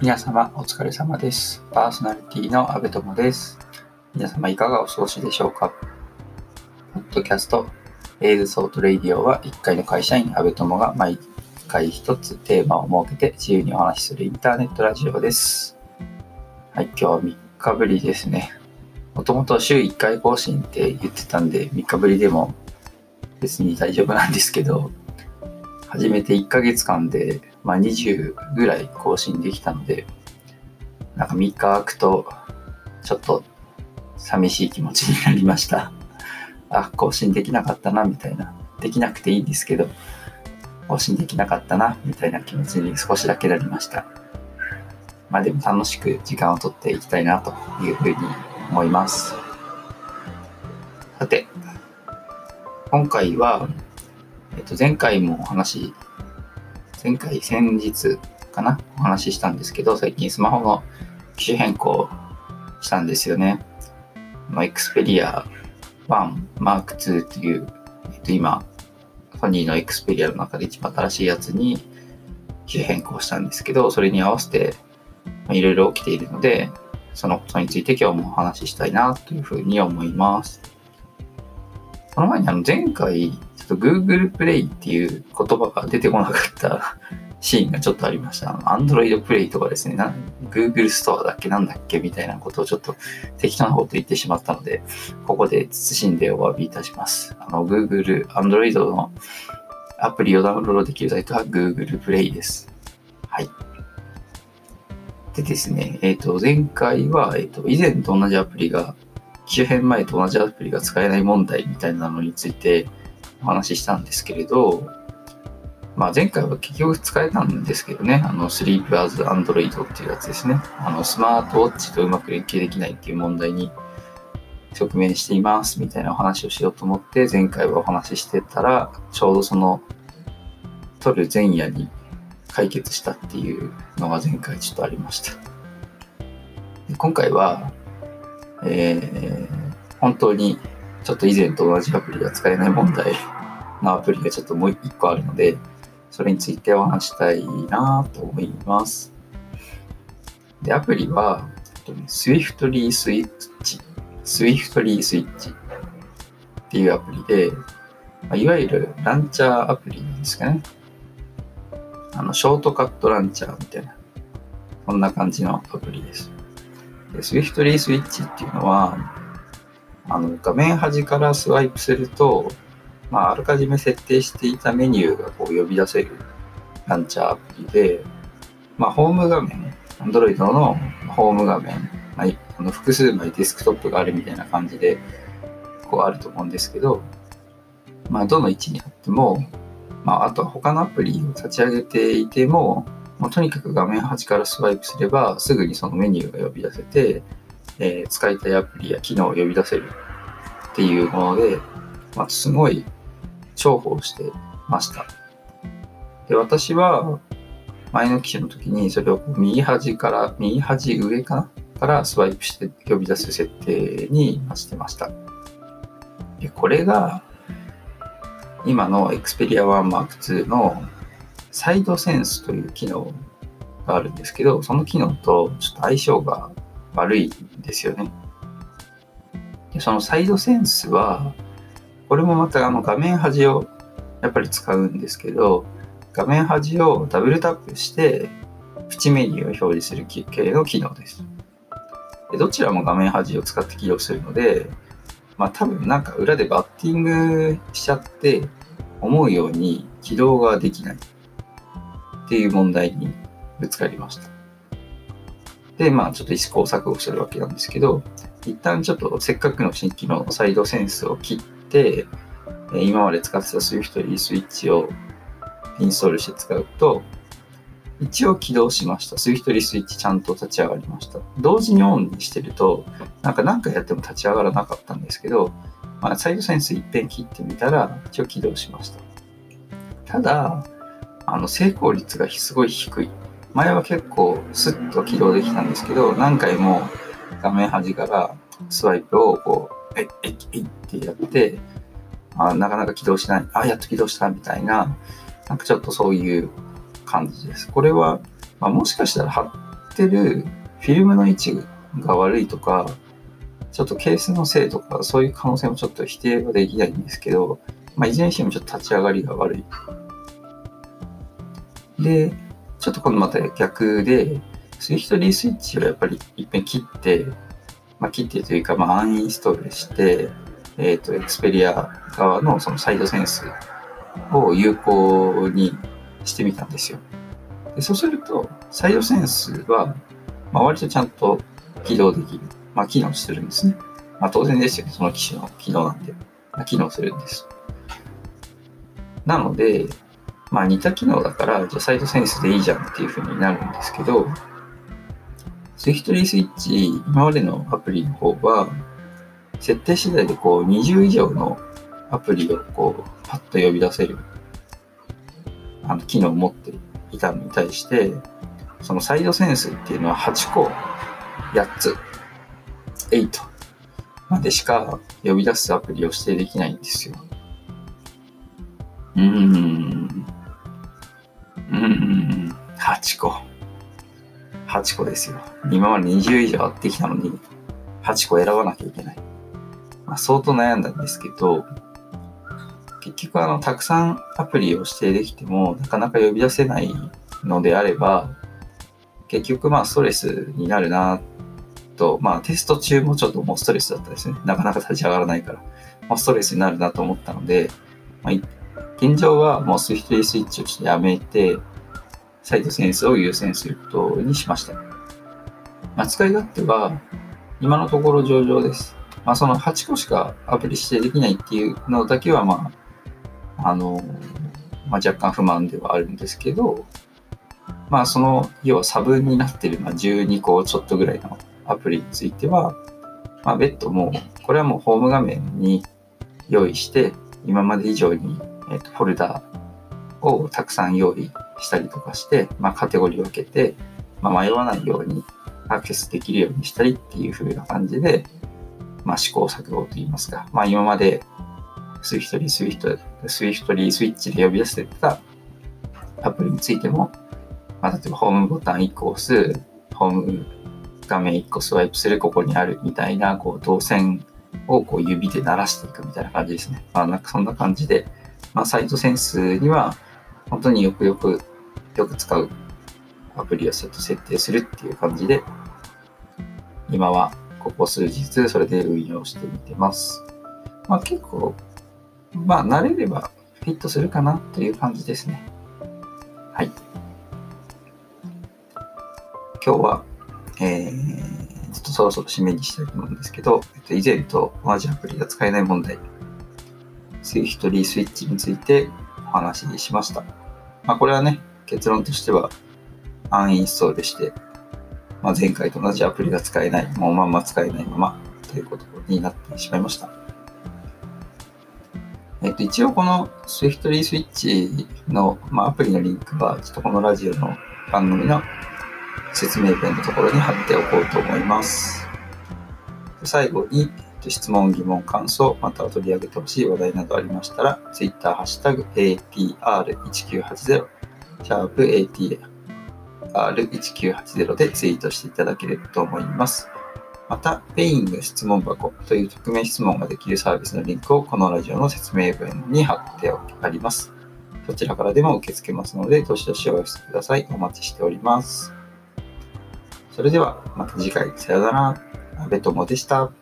皆様お疲れ様です。パーソナリティの阿部友です。皆様いかがお過ごしでしょうか？ポッドキャスト、エイズソートレイディオは一介の会社員阿部友が毎回一つテーマを設けて自由にお話しするインターネットラジオです。はい、今日は3日ぶりですね。もともと週1回更新って言ってたんで3日ぶりでも別に大丈夫なんですけど、始めて1ヶ月間で、まあ、20ぐらい更新できたので、なんか3日空くと、ちょっと寂しい気持ちになりました。あ、更新できなかったな、みたいな。できなくていいんですけど、更新できなかったな、みたいな気持ちに少しだけなりました。まあでも楽しく時間をとっていきたいなというふうに思います。さて、今回は、と、前回もお話、前回、先日かな、お話ししたんですけど、最近スマホの機種変更したんですよね。まあ、Xperia 1 Mark II っていう、えっと、今、ソニーの Xperia の中で一番新しいやつに機種変更したんですけど、それに合わせていろいろ起きているので、そのことについて今日もお話ししたいなというふうに思います。その前にあの前回と Google Play っていう言葉が出てこなかったシーンがちょっとありました。Android Play とかですね、Google Store だっけなんだっけみたいなことをちょっと適当なこと言ってしまったので、ここで謹んでお詫びいたします。あの、Google、Android のアプリをダウンロードできるサイトは Google Play です。はい。でですね、えっ、ー、と、前回は、えっ、ー、と、以前と同じアプリが、機種変前と同じアプリが使えない問題みたいなのについて、お話ししたんですけれど、まあ、前回は結局使えたんですけどね、あの、Sleep as Android っていうやつですね。あの、スマートウォッチとうまく連携できないっていう問題に直面していますみたいなお話をしようと思って、前回はお話ししてたら、ちょうどその、撮る前夜に解決したっていうのが前回ちょっとありました。で今回は、えー、本当にちょっと以前と同じアプリが使えない問題のアプリがちょっともう一個あるので、それについてお話したいなと思います。で、アプリは、Swiftly Switch、Swiftly Switch っていうアプリで、まいわゆるランチャーアプリなんですかね。あの、ショートカットランチャーみたいな、こんな感じのアプリです。で、Swiftly Switch っていうのは、あの画面端からスワイプすると、まあ、あらかじめ設定していたメニューがこう呼び出せるランチャーアプリで、まあ、ホーム画面、Android のホーム画面、まあ、あの複数枚デスクトップがあるみたいな感じで、こうあると思うんですけど、まあ、どの位置にあっても、まあ、あとは他のアプリを立ち上げていても、もうとにかく画面端からスワイプすれば、すぐにそのメニューが呼び出せて、えー、使いたいアプリや機能を呼び出せるっていうもので、まあ、すごい重宝してました。で、私は前の機種の時にそれを右端から、右端上かなからスワイプして呼び出す設定にしてました。で、これが今の Xperia One Mark II のサイドセンスという機能があるんですけど、その機能とちょっと相性が悪いんですよね。でそのサイドセンスは、これもまたあの画面端をやっぱり使うんですけど、画面端をダブルタップして、プチメニューを表示する系の機能です。でどちらも画面端を使って起動するので、まあ多分なんか裏でバッティングしちゃって、思うように起動ができないっていう問題にぶつかりました。で、まあちょっと試行錯誤するわけなんですけど、一旦ちょっとせっかくの新規のサイドセンスを切って、今まで使ってた Swift リスイッチをインストールして使うと、一応起動しました。Swift リスイッチちゃんと立ち上がりました。同時にオンにしてると、なんか何回やっても立ち上がらなかったんですけど、まあ、サイドセンス一遍切ってみたら、一応起動しました。ただ、あの成功率がすごい低い。前は結構スッと起動できたんですけど、何回も画面端からスワイプをこう、えい、えい、えってやって、あなかなか起動しない、あ、やっと起動したみたいな、なんかちょっとそういう感じです。これは、まあ、もしかしたら貼ってるフィルムの位置が悪いとか、ちょっとケースのせいとか、そういう可能性もちょっと否定はできないんですけど、まあ、いずれにしてもちょっと立ち上がりが悪い。で、ちょっと今度また逆で、スイフトリースイッチをやっぱりいっぺん切って、まあ、切ってというか、まあ、アンインストールして、えっ、と、エクスペリア側のそのサイドセンスを有効にしてみたんですよ。でそうすると、サイドセンスは、まあ、割とちゃんと起動できる。まあ、機能するんですね。まあ、当然ですよね。その機種の機能なんで。まあ、機能するんです。なので、まあ、似た機能だから、じゃあサイドセンスでいいじゃんっていう風になるんですけど、スイフトリースイッチ、今までのアプリの方は、設定次第でこう20以上のアプリをこうパッと呼び出せるあの機能を持っていたのに対して、そのサイドセンスっていうのは8個、8つ、8までしか呼び出すアプリを指定できないんですよ。うーん。うーん。8個。8個ですよ。今まで20以上あってきたのに、8個選ばなきゃいけない。まあ、相当悩んだんですけど、結局あの、たくさんアプリを指定できても、なかなか呼び出せないのであれば、結局まあストレスになるなと、まあテスト中もちょっともうストレスだったですね。なかなか立ち上がらないから、まあ、ストレスになるなと思ったので、まあ、現状はもうスイフトリースイッチをしてやめて、サイドセンスを優先することにしました。まあ、使い勝手は、今のところ上々です。まあ、その8個しかアプリ指定できないっていうのだけは、まあ、あの、まあ、若干不満ではあるんですけど、まあ、その、要は差分になっている、まあ、12個ちょっとぐらいのアプリについては、まあ、別途もう、これはもうホーム画面に用意して、今まで以上に、えっとフォルダをたくさん用意したりとかして、まあ、カテゴリーを分けて、まあ、迷わないようにアクセスできるようにしたりっていう風な感じで、まあ、試行錯誤といいますか、まあ、今まで Swiftly Swift、Swiftly Switch で呼び出してたアプリについても、まあ、例えばホームボタン1個押す、ホーム画面1個スワイプする、ここにあるみたいな、こう、動線をこう指で鳴らしていくみたいな感じですね。まあ、なんかそんな感じで、まあ、サイトセンスには、本当によくよく、よく使うアプリをセット設定するっていう感じで、今はここ数日それで運用してみてます。まあ結構、まあ慣れればフィットするかなという感じですね。はい。今日は、えー、ちょっとそろそろ締めにしたいと思うんですけど、えっと、以前と同じアプリが使えない問題、スイフトリースイッチについてお話ししました。まあこれはね、結論としては、アンインストールして、まあ、前回と同じアプリが使えない、もうまんま使えないままということになってしまいました。えっと、一応この Swiftly Switch の、まあ、アプリのリンクは、ちょっとこのラジオの番組の説明文のところに貼っておこうと思います。最後に、質問、疑問、感想、または取り上げてほしい話題などありましたら、Twitter、ハッシュタグ、ATR1980、シャープ ATR1980 でツイートしていただければと思います。また、ペイング質問箱という匿名質問ができるサービスのリンクをこのラジオの説明文に貼ってあります。そちらからでも受け付けますので、どしどしお寄せください。お待ちしております。それでは、また次回、さよなら。安部友でした。